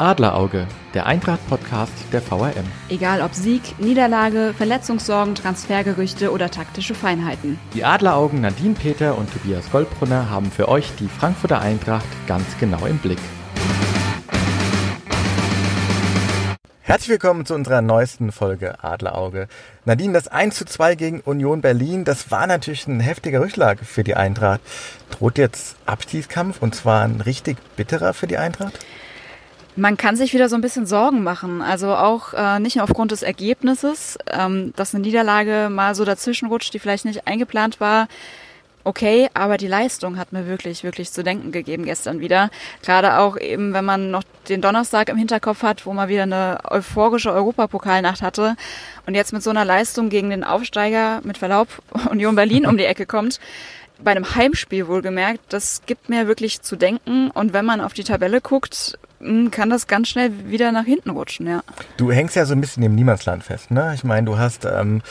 Adlerauge, der Eintracht-Podcast der VRM. Egal ob Sieg, Niederlage, Verletzungssorgen, Transfergerüchte oder taktische Feinheiten. Die Adleraugen Nadine Peter und Tobias Goldbrunner haben für euch die Frankfurter Eintracht ganz genau im Blick. Herzlich willkommen zu unserer neuesten Folge Adlerauge. Nadine, das 1 zu 2 gegen Union Berlin, das war natürlich ein heftiger Rückschlag für die Eintracht. Droht jetzt Abstiegskampf und zwar ein richtig bitterer für die Eintracht? Man kann sich wieder so ein bisschen Sorgen machen. Also auch äh, nicht nur aufgrund des Ergebnisses, ähm, dass eine Niederlage mal so dazwischen rutscht, die vielleicht nicht eingeplant war. Okay, aber die Leistung hat mir wirklich, wirklich zu denken gegeben gestern wieder. Gerade auch eben, wenn man noch den Donnerstag im Hinterkopf hat, wo man wieder eine euphorische Europapokalnacht hatte und jetzt mit so einer Leistung gegen den Aufsteiger mit Verlaub Union Berlin um die Ecke kommt bei einem Heimspiel wohlgemerkt, das gibt mir wirklich zu denken. Und wenn man auf die Tabelle guckt, kann das ganz schnell wieder nach hinten rutschen, ja. Du hängst ja so ein bisschen im Niemandsland fest, ne? Ich meine, du hast, ähm,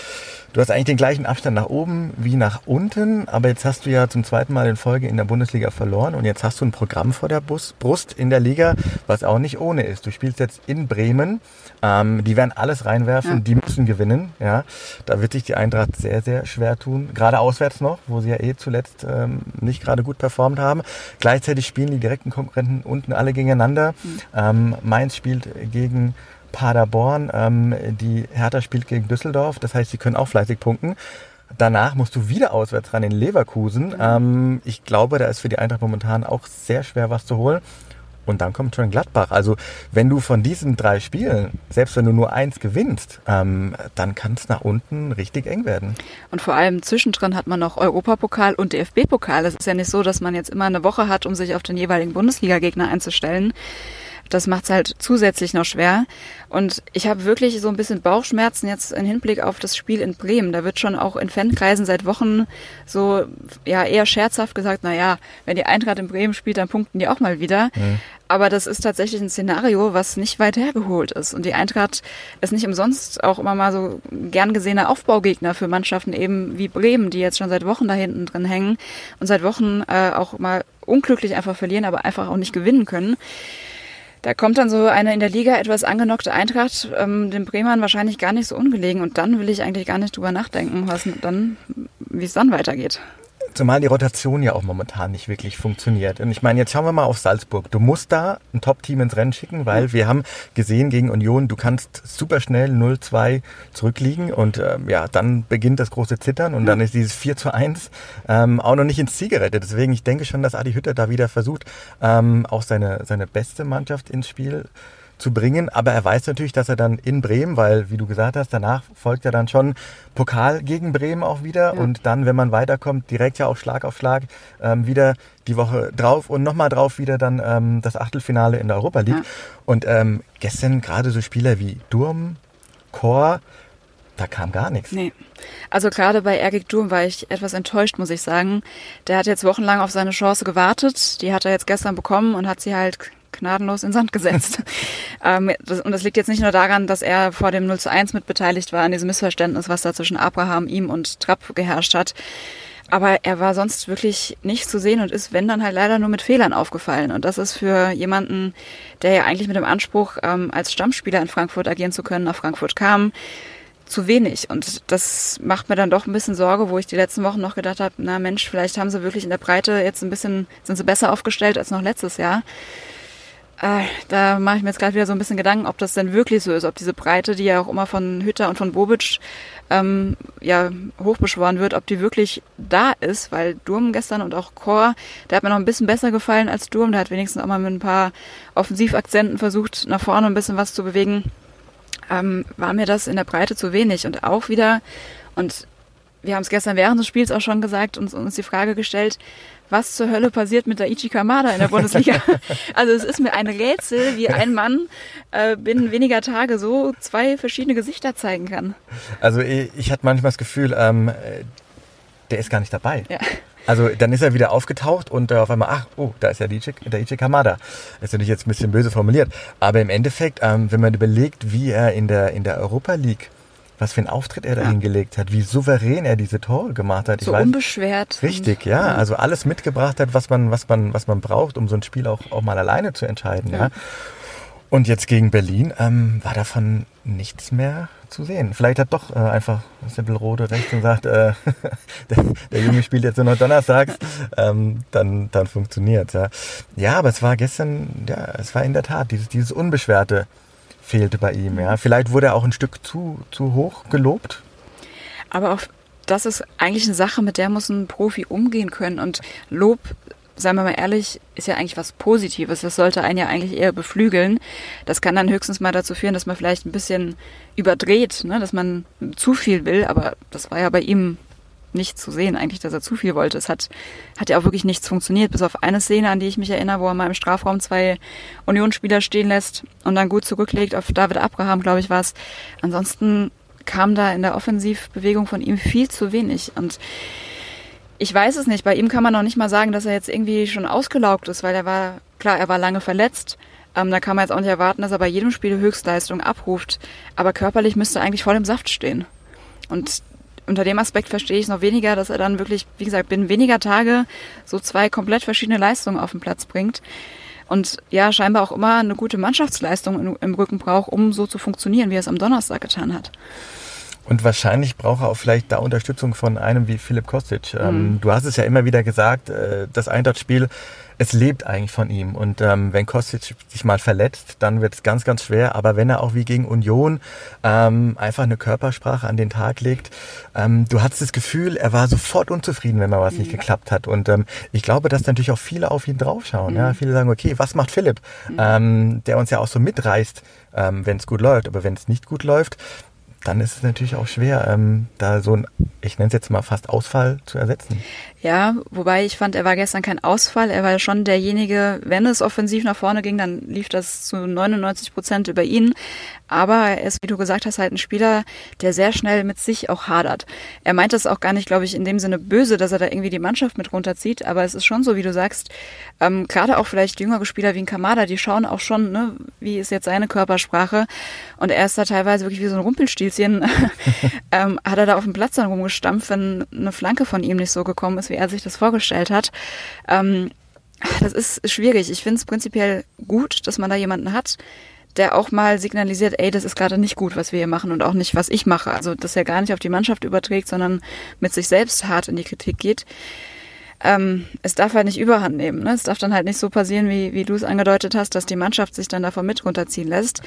du hast eigentlich den gleichen Abstand nach oben wie nach unten, aber jetzt hast du ja zum zweiten Mal in Folge in der Bundesliga verloren und jetzt hast du ein Programm vor der Bus Brust in der Liga, was auch nicht ohne ist. Du spielst jetzt in Bremen, ähm, die werden alles reinwerfen, ja. die müssen gewinnen, ja. Da wird sich die Eintracht sehr, sehr schwer tun, gerade auswärts noch, wo sie ja eh zuletzt ähm, nicht gerade gut performt haben. Gleichzeitig spielen die direkten Konkurrenten unten alle gegeneinander. Mhm. Ähm, Mainz spielt gegen Paderborn, ähm, die Hertha spielt gegen Düsseldorf, das heißt, sie können auch fleißig punkten. Danach musst du wieder auswärts ran in Leverkusen. Mhm. Ähm, ich glaube, da ist für die Eintracht momentan auch sehr schwer was zu holen. Und dann kommt schon Gladbach. Also wenn du von diesen drei Spielen, selbst wenn du nur eins gewinnst, ähm, dann kann es nach unten richtig eng werden. Und vor allem zwischendrin hat man noch Europapokal und DFB-Pokal. Es ist ja nicht so, dass man jetzt immer eine Woche hat, um sich auf den jeweiligen Bundesliga-Gegner einzustellen. Das macht es halt zusätzlich noch schwer. Und ich habe wirklich so ein bisschen Bauchschmerzen jetzt im Hinblick auf das Spiel in Bremen. Da wird schon auch in Fankreisen seit Wochen so ja eher scherzhaft gesagt, na ja, wenn die Eintracht in Bremen spielt, dann punkten die auch mal wieder. Mhm. Aber das ist tatsächlich ein Szenario, was nicht weit hergeholt ist. Und die Eintracht ist nicht umsonst auch immer mal so gern gesehener Aufbaugegner für Mannschaften eben wie Bremen, die jetzt schon seit Wochen da hinten drin hängen und seit Wochen äh, auch mal unglücklich einfach verlieren, aber einfach auch nicht gewinnen können. Da kommt dann so eine in der Liga etwas angenockte Eintracht ähm, den Bremern wahrscheinlich gar nicht so ungelegen. Und dann will ich eigentlich gar nicht drüber nachdenken, was dann, wie es dann weitergeht. Zumal die Rotation ja auch momentan nicht wirklich funktioniert. Und ich meine, jetzt schauen wir mal auf Salzburg. Du musst da ein Top-Team ins Rennen schicken, weil ja. wir haben gesehen gegen Union, du kannst super schnell 0-2 zurückliegen und ähm, ja, dann beginnt das große Zittern und ja. dann ist dieses 4 zu 1 ähm, auch noch nicht ins Ziel gerettet. Deswegen, ich denke schon, dass Adi Hütter da wieder versucht, ähm, auch seine, seine beste Mannschaft ins Spiel zu bringen. Aber er weiß natürlich, dass er dann in Bremen, weil, wie du gesagt hast, danach folgt ja dann schon Pokal gegen Bremen auch wieder. Ja. Und dann, wenn man weiterkommt, direkt ja auch Schlag auf Schlag ähm, wieder die Woche drauf und nochmal drauf wieder dann ähm, das Achtelfinale in der Europa League. Ja. Und ähm, gestern gerade so Spieler wie Durm, Chor, da kam gar nichts. Nee. Also gerade bei Ergik Durm war ich etwas enttäuscht, muss ich sagen. Der hat jetzt wochenlang auf seine Chance gewartet. Die hat er jetzt gestern bekommen und hat sie halt gnadenlos in Sand gesetzt. ähm, das, und das liegt jetzt nicht nur daran, dass er vor dem 0 zu 1 mit beteiligt war an diesem Missverständnis, was da zwischen Abraham, ihm und Trapp geherrscht hat. Aber er war sonst wirklich nicht zu sehen und ist, wenn dann halt leider nur mit Fehlern aufgefallen. Und das ist für jemanden, der ja eigentlich mit dem Anspruch, ähm, als Stammspieler in Frankfurt agieren zu können, nach Frankfurt kam, zu wenig. Und das macht mir dann doch ein bisschen Sorge, wo ich die letzten Wochen noch gedacht habe, na Mensch, vielleicht haben sie wirklich in der Breite jetzt ein bisschen, sind sie besser aufgestellt als noch letztes Jahr. Äh, da mache ich mir jetzt gerade wieder so ein bisschen Gedanken, ob das denn wirklich so ist, ob diese Breite, die ja auch immer von Hütter und von Bobic ähm, ja hochbeschworen wird, ob die wirklich da ist, weil Durm gestern und auch Chor, der hat mir noch ein bisschen besser gefallen als Durm, der hat wenigstens auch mal mit ein paar Offensivakzenten versucht, nach vorne ein bisschen was zu bewegen, ähm, war mir das in der Breite zu wenig. Und auch wieder, und wir haben es gestern während des Spiels auch schon gesagt und uns die Frage gestellt, was zur Hölle passiert mit Daichi Kamada in der Bundesliga. also es ist mir ein Rätsel, wie ein Mann äh, binnen weniger Tage so zwei verschiedene Gesichter zeigen kann. Also ich, ich hatte manchmal das Gefühl, ähm, der ist gar nicht dabei. Ja. Also dann ist er wieder aufgetaucht und äh, auf einmal, ach, oh, da ist ja der Ichi Kamada. Das ist natürlich jetzt ein bisschen böse formuliert. Aber im Endeffekt, ähm, wenn man überlegt, wie er in der, in der Europa League was für einen Auftritt er da ja. hingelegt hat, wie souverän er diese Tore gemacht hat. Ich so weiß, unbeschwert. Richtig, ja. Also alles mitgebracht hat, was man, was man, was man braucht, um so ein Spiel auch, auch mal alleine zu entscheiden, ja. ja. Und jetzt gegen Berlin ähm, war davon nichts mehr zu sehen. Vielleicht hat doch äh, einfach Sippelrode recht und sagt, äh, der, der, Junge spielt jetzt nur noch donnerstags, ähm, dann, dann funktioniert ja. ja, aber es war gestern, ja, es war in der Tat, dieses, dieses Unbeschwerte fehlte bei ihm. Ja. Vielleicht wurde er auch ein Stück zu, zu hoch gelobt. Aber auch das ist eigentlich eine Sache, mit der muss ein Profi umgehen können. Und Lob seien wir mal ehrlich, ist ja eigentlich was Positives. Das sollte einen ja eigentlich eher beflügeln. Das kann dann höchstens mal dazu führen, dass man vielleicht ein bisschen überdreht, ne? dass man zu viel will. Aber das war ja bei ihm nicht zu sehen, eigentlich, dass er zu viel wollte. Es hat, hat ja auch wirklich nichts funktioniert, bis auf eine Szene, an die ich mich erinnere, wo er mal im Strafraum zwei Unionsspieler stehen lässt und dann gut zurücklegt auf David Abraham, glaube ich, war es. Ansonsten kam da in der Offensivbewegung von ihm viel zu wenig. Und ich weiß es nicht. Bei ihm kann man noch nicht mal sagen, dass er jetzt irgendwie schon ausgelaugt ist, weil er war, klar, er war lange verletzt. Ähm, da kann man jetzt auch nicht erwarten, dass er bei jedem Spiel Höchstleistung abruft. Aber körperlich müsste er eigentlich voll im Saft stehen. Und unter dem Aspekt verstehe ich noch weniger, dass er dann wirklich, wie gesagt, binnen weniger Tage so zwei komplett verschiedene Leistungen auf den Platz bringt. Und ja, scheinbar auch immer eine gute Mannschaftsleistung im Rücken braucht, um so zu funktionieren, wie er es am Donnerstag getan hat. Und wahrscheinlich braucht er auch vielleicht da Unterstützung von einem wie Philipp Kostic. Ähm, mhm. du hast es ja immer wieder gesagt, äh, das Eintracht-Spiel, es lebt eigentlich von ihm. Und ähm, wenn Kostic sich mal verletzt, dann wird es ganz, ganz schwer. Aber wenn er auch wie gegen Union ähm, einfach eine Körpersprache an den Tag legt, ähm, du hattest das Gefühl, er war sofort unzufrieden, wenn mal was mhm. nicht geklappt hat. Und ähm, ich glaube, dass natürlich auch viele auf ihn draufschauen. Mhm. Ja? Viele sagen, okay, was macht Philipp? Mhm. Ähm, der uns ja auch so mitreißt, ähm, wenn es gut läuft. Aber wenn es nicht gut läuft, dann ist es natürlich auch schwer, ähm, da so ein, ich nenne es jetzt mal fast Ausfall zu ersetzen. Ja, wobei ich fand, er war gestern kein Ausfall. Er war schon derjenige, wenn es offensiv nach vorne ging, dann lief das zu 99 Prozent über ihn. Aber er ist, wie du gesagt hast, halt ein Spieler, der sehr schnell mit sich auch hadert. Er meint das auch gar nicht, glaube ich, in dem Sinne böse, dass er da irgendwie die Mannschaft mit runterzieht. Aber es ist schon so, wie du sagst, ähm, gerade auch vielleicht jüngere Spieler wie ein Kamada, die schauen auch schon, ne, wie ist jetzt seine Körpersprache. Und er ist da teilweise wirklich wie so ein Rumpelstilzchen, ähm, hat er da auf dem Platz dann rumgestampft, wenn eine Flanke von ihm nicht so gekommen ist, wie er sich das vorgestellt hat. Ähm, das ist schwierig. Ich finde es prinzipiell gut, dass man da jemanden hat, der auch mal signalisiert, ey, das ist gerade nicht gut, was wir hier machen und auch nicht, was ich mache. Also, dass er gar nicht auf die Mannschaft überträgt, sondern mit sich selbst hart in die Kritik geht. Ähm, es darf halt nicht überhand nehmen. Ne? Es darf dann halt nicht so passieren, wie, wie du es angedeutet hast, dass die Mannschaft sich dann davon mit runterziehen lässt.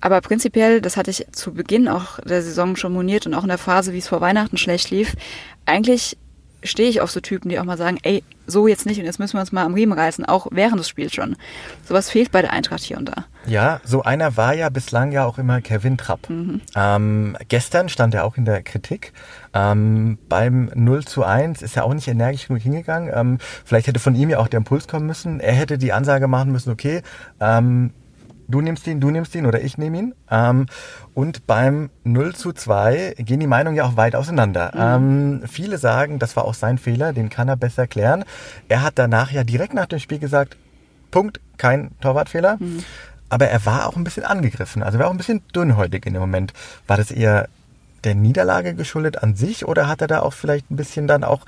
Aber prinzipiell, das hatte ich zu Beginn auch der Saison schon moniert und auch in der Phase, wie es vor Weihnachten schlecht lief, eigentlich stehe ich auf so Typen, die auch mal sagen, ey, so jetzt nicht und jetzt müssen wir uns mal am Riemen reißen, auch während des Spiels schon. Sowas fehlt bei der Eintracht hier und da. Ja, so einer war ja bislang ja auch immer Kevin Trapp. Mhm. Ähm, gestern stand er auch in der Kritik. Ähm, beim 0 zu 1 ist er auch nicht energisch genug hingegangen. Ähm, vielleicht hätte von ihm ja auch der Impuls kommen müssen. Er hätte die Ansage machen müssen, okay, ähm, du nimmst ihn, du nimmst ihn oder ich nehme ihn. Ähm, und beim 0 zu 2 gehen die Meinungen ja auch weit auseinander. Mhm. Ähm, viele sagen, das war auch sein Fehler, den kann er besser klären. Er hat danach ja direkt nach dem Spiel gesagt, Punkt, kein Torwartfehler. Mhm. Aber er war auch ein bisschen angegriffen, also er war auch ein bisschen dünnhäutig in dem Moment. War das eher der Niederlage geschuldet an sich oder hat er da auch vielleicht ein bisschen dann auch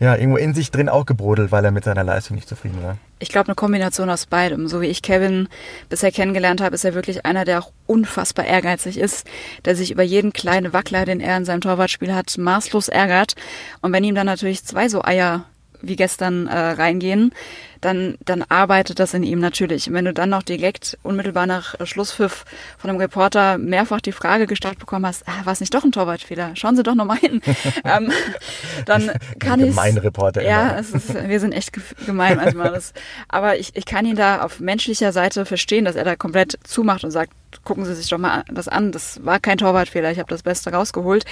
ja, irgendwo in sich drin auch gebrodelt, weil er mit seiner Leistung nicht zufrieden war. Ich glaube, eine Kombination aus beidem. So wie ich Kevin bisher kennengelernt habe, ist er wirklich einer, der auch unfassbar ehrgeizig ist, der sich über jeden kleinen Wackler, den er in seinem Torwartspiel hat, maßlos ärgert. Und wenn ihm dann natürlich zwei so Eier wie gestern äh, reingehen, dann, dann arbeitet das in ihm natürlich. Und wenn du dann noch direkt unmittelbar nach Schlusspfiff von einem Reporter mehrfach die Frage gestellt bekommen hast, ah, war es nicht doch ein Torwartfehler? Schauen Sie doch nochmal hin. ähm, dann kann ich. Mein Reporter. Ja, es ist, wir sind echt gemein manchmal. Das, aber ich, ich kann ihn da auf menschlicher Seite verstehen, dass er da komplett zumacht und sagt, gucken Sie sich doch mal das an. Das war kein Torwartfehler. Ich habe das Beste rausgeholt.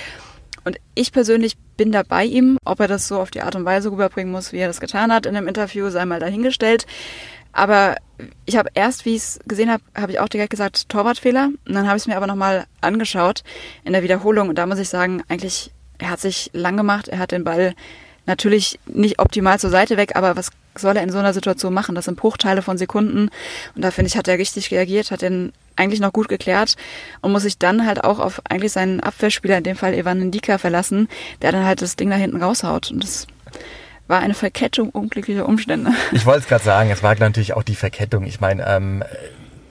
Und ich persönlich bin da bei ihm. Ob er das so auf die Art und Weise rüberbringen muss, wie er das getan hat in einem Interview, sei mal dahingestellt. Aber ich habe erst, wie ich es gesehen habe, habe ich auch direkt gesagt, Torwartfehler. Und dann habe ich es mir aber nochmal angeschaut in der Wiederholung. Und da muss ich sagen, eigentlich, er hat sich lang gemacht. Er hat den Ball natürlich nicht optimal zur Seite weg, aber was soll er in so einer Situation machen? Das sind Bruchteile von Sekunden. Und da finde ich, hat er richtig reagiert, hat den eigentlich noch gut geklärt und muss sich dann halt auch auf eigentlich seinen Abwehrspieler, in dem Fall Evan Ndika, verlassen, der dann halt das Ding da hinten raushaut. Und das war eine Verkettung unglücklicher Umstände. Ich wollte es gerade sagen, es war natürlich auch die Verkettung. Ich meine, ähm,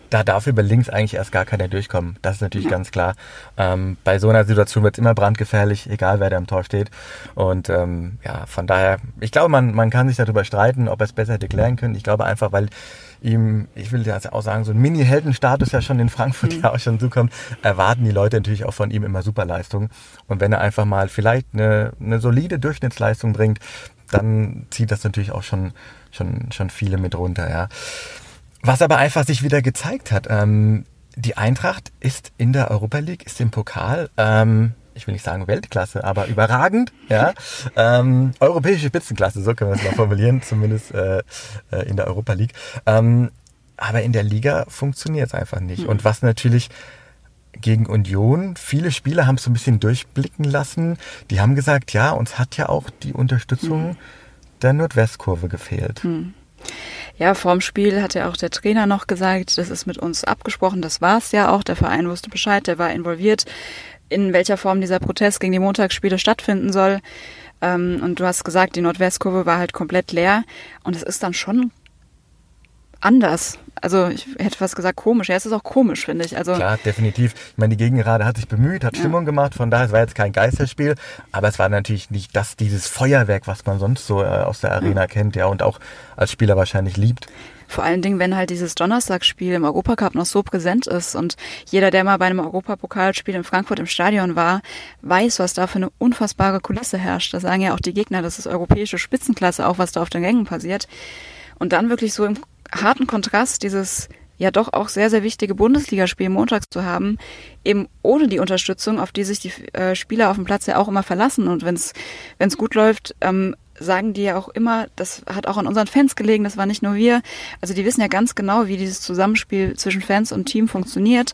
da darf über links eigentlich erst gar keiner durchkommen. Das ist natürlich ja. ganz klar. Ähm, bei so einer Situation wird es immer brandgefährlich, egal wer da im Tor steht. Und ähm, ja, von daher, ich glaube, man, man kann sich darüber streiten, ob er es besser hätte klären können. Ich glaube einfach, weil ihm, ich will ja auch sagen, so ein Mini-Heldenstatus ja schon in Frankfurt mhm. ja auch schon zukommt, erwarten die Leute natürlich auch von ihm immer Superleistung. Und wenn er einfach mal vielleicht eine, eine solide Durchschnittsleistung bringt, dann zieht das natürlich auch schon, schon, schon viele mit runter, ja. Was aber einfach sich wieder gezeigt hat, ähm, die Eintracht ist in der Europa League, ist im Pokal, ähm, ich will nicht sagen Weltklasse, aber überragend, ja. Ähm, europäische Spitzenklasse, so können wir es mal formulieren, zumindest äh, äh, in der Europa League. Ähm, aber in der Liga funktioniert es einfach nicht. Mhm. Und was natürlich gegen Union, viele Spieler haben es so ein bisschen durchblicken lassen. Die haben gesagt, ja, uns hat ja auch die Unterstützung mhm. der Nordwestkurve gefehlt. Mhm. Ja, vorm Spiel hat ja auch der Trainer noch gesagt, das ist mit uns abgesprochen, das war es ja auch. Der Verein wusste Bescheid, der war involviert, in welcher Form dieser Protest gegen die Montagsspiele stattfinden soll. Ähm, und du hast gesagt, die Nordwestkurve war halt komplett leer. Und es ist dann schon anders. Also ich hätte fast gesagt komisch. Ja, es ist auch komisch, finde ich. Also Klar, definitiv. Ich meine, die Gegengerade hat sich bemüht, hat ja. Stimmung gemacht. Von daher, es war jetzt kein Geisterspiel, aber es war natürlich nicht das, dieses Feuerwerk, was man sonst so äh, aus der Arena ja. kennt, ja, und auch als Spieler wahrscheinlich liebt. Vor allen Dingen, wenn halt dieses Donnerstagsspiel im Europacup noch so präsent ist und jeder, der mal bei einem Europapokalspiel in Frankfurt im Stadion war, weiß, was da für eine unfassbare Kulisse herrscht. Das sagen ja auch die Gegner, das ist europäische Spitzenklasse, auch was da auf den Gängen passiert. Und dann wirklich so im harten Kontrast dieses ja doch auch sehr, sehr wichtige Bundesligaspiel montags zu haben, eben ohne die Unterstützung, auf die sich die äh, Spieler auf dem Platz ja auch immer verlassen. Und wenn es gut läuft, ähm, sagen die ja auch immer, das hat auch an unseren Fans gelegen, das war nicht nur wir. Also die wissen ja ganz genau, wie dieses Zusammenspiel zwischen Fans und Team funktioniert.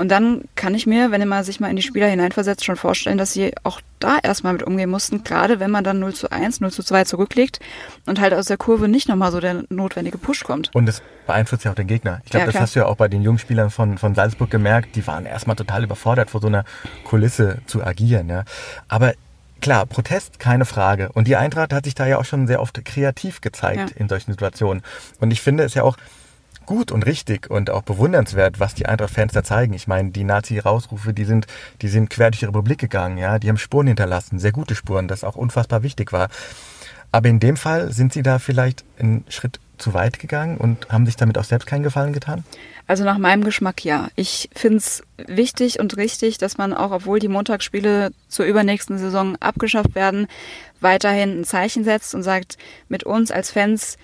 Und dann kann ich mir, wenn man sich mal in die Spieler hineinversetzt, schon vorstellen, dass sie auch da erstmal mit umgehen mussten, gerade wenn man dann 0 zu 1, 0 zu 2 zurücklegt und halt aus der Kurve nicht nochmal so der notwendige Push kommt. Und das beeinflusst ja auch den Gegner. Ich glaube, ja, das hast du ja auch bei den Jungspielern von, von Salzburg gemerkt, die waren erstmal total überfordert, vor so einer Kulisse zu agieren. Ja. Aber Klar, Protest, keine Frage. Und die Eintracht hat sich da ja auch schon sehr oft kreativ gezeigt ja. in solchen Situationen. Und ich finde es ja auch gut und richtig und auch bewundernswert, was die Eintracht-Fans da zeigen. Ich meine, die Nazi-Rausrufe, die sind, die sind quer durch die Republik gegangen, ja, die haben Spuren hinterlassen, sehr gute Spuren, das auch unfassbar wichtig war. Aber in dem Fall sind sie da vielleicht einen Schritt zu weit gegangen und haben sich damit auch selbst keinen Gefallen getan? Also nach meinem Geschmack ja. Ich finde es wichtig und richtig, dass man auch, obwohl die Montagsspiele zur übernächsten Saison abgeschafft werden, weiterhin ein Zeichen setzt und sagt, mit uns als Fans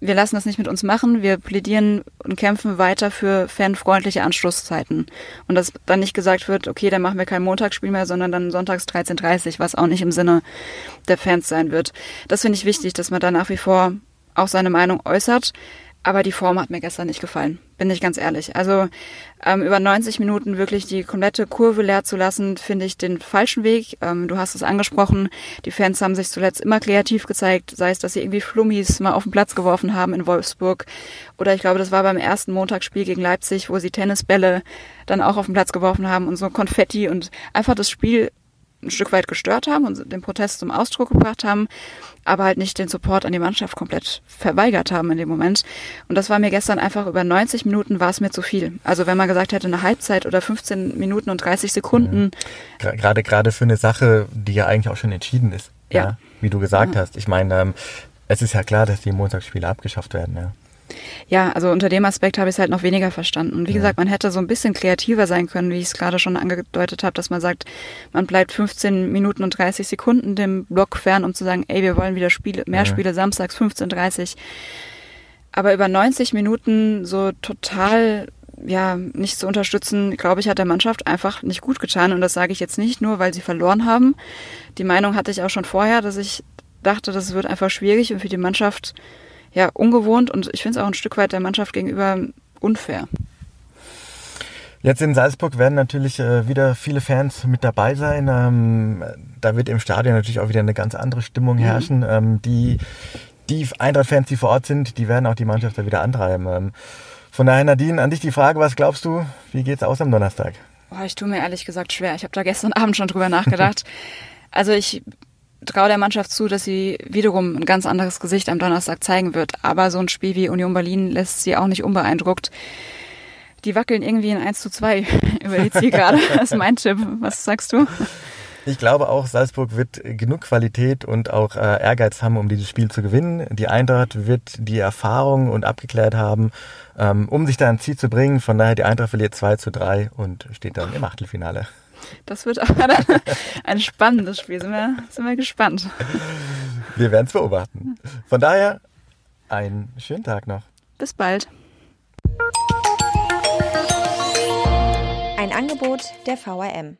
wir lassen das nicht mit uns machen, wir plädieren und kämpfen weiter für fanfreundliche Anschlusszeiten. Und dass dann nicht gesagt wird, okay, dann machen wir kein Montagsspiel mehr, sondern dann sonntags 13.30 was auch nicht im Sinne der Fans sein wird. Das finde ich wichtig, dass man da nach wie vor auch seine Meinung äußert. Aber die Form hat mir gestern nicht gefallen, bin ich ganz ehrlich. Also ähm, über 90 Minuten wirklich die komplette Kurve leer zu lassen, finde ich den falschen Weg. Ähm, du hast es angesprochen, die Fans haben sich zuletzt immer kreativ gezeigt, sei es, dass sie irgendwie Flummis mal auf den Platz geworfen haben in Wolfsburg. Oder ich glaube, das war beim ersten Montagsspiel gegen Leipzig, wo sie Tennisbälle dann auch auf den Platz geworfen haben und so Konfetti und einfach das Spiel ein Stück weit gestört haben und den Protest zum Ausdruck gebracht haben, aber halt nicht den Support an die Mannschaft komplett verweigert haben in dem Moment. Und das war mir gestern einfach über 90 Minuten war es mir zu viel. Also wenn man gesagt hätte, eine Halbzeit oder 15 Minuten und 30 Sekunden. Mhm. Gerade, gerade für eine Sache, die ja eigentlich auch schon entschieden ist. Ja. ja wie du gesagt ja. hast. Ich meine, ähm, es ist ja klar, dass die Montagsspiele abgeschafft werden, ja. Ja, also unter dem Aspekt habe ich es halt noch weniger verstanden. Und wie ja. gesagt, man hätte so ein bisschen kreativer sein können, wie ich es gerade schon angedeutet habe, dass man sagt, man bleibt 15 Minuten und 30 Sekunden dem Block fern, um zu sagen, ey, wir wollen wieder Spiele, mehr ja. Spiele samstags 15:30. Aber über 90 Minuten so total ja, nicht zu unterstützen, glaube ich, hat der Mannschaft einfach nicht gut getan. Und das sage ich jetzt nicht nur, weil sie verloren haben. Die Meinung hatte ich auch schon vorher, dass ich dachte, das wird einfach schwierig und für die Mannschaft ja, ungewohnt und ich finde es auch ein Stück weit der Mannschaft gegenüber unfair. Jetzt in Salzburg werden natürlich äh, wieder viele Fans mit dabei sein. Ähm, da wird im Stadion natürlich auch wieder eine ganz andere Stimmung mhm. herrschen. Mhm. Die die Eintracht-Fans, die vor Ort sind, die werden auch die Mannschaft da wieder antreiben. Ähm, von daher, Nadine, an dich die Frage, was glaubst du, wie geht's aus am Donnerstag? Boah, ich tue mir ehrlich gesagt schwer. Ich habe da gestern Abend schon drüber nachgedacht. also ich traue der Mannschaft zu, dass sie wiederum ein ganz anderes Gesicht am Donnerstag zeigen wird. Aber so ein Spiel wie Union Berlin lässt sie auch nicht unbeeindruckt. Die wackeln irgendwie in 1 zu 2 über die Zielgerade. Das ist mein Tipp. Was sagst du? Ich glaube auch, Salzburg wird genug Qualität und auch äh, Ehrgeiz haben, um dieses Spiel zu gewinnen. Die Eintracht wird die Erfahrung und abgeklärt haben, ähm, um sich da ein Ziel zu bringen. Von daher, die Eintracht verliert 2 zu 3 und steht dann im Achtelfinale. Das wird aber dann ein spannendes Spiel. Sind wir, sind wir gespannt. Wir werden es beobachten. Von daher, einen schönen Tag noch. Bis bald. Ein Angebot der VRM.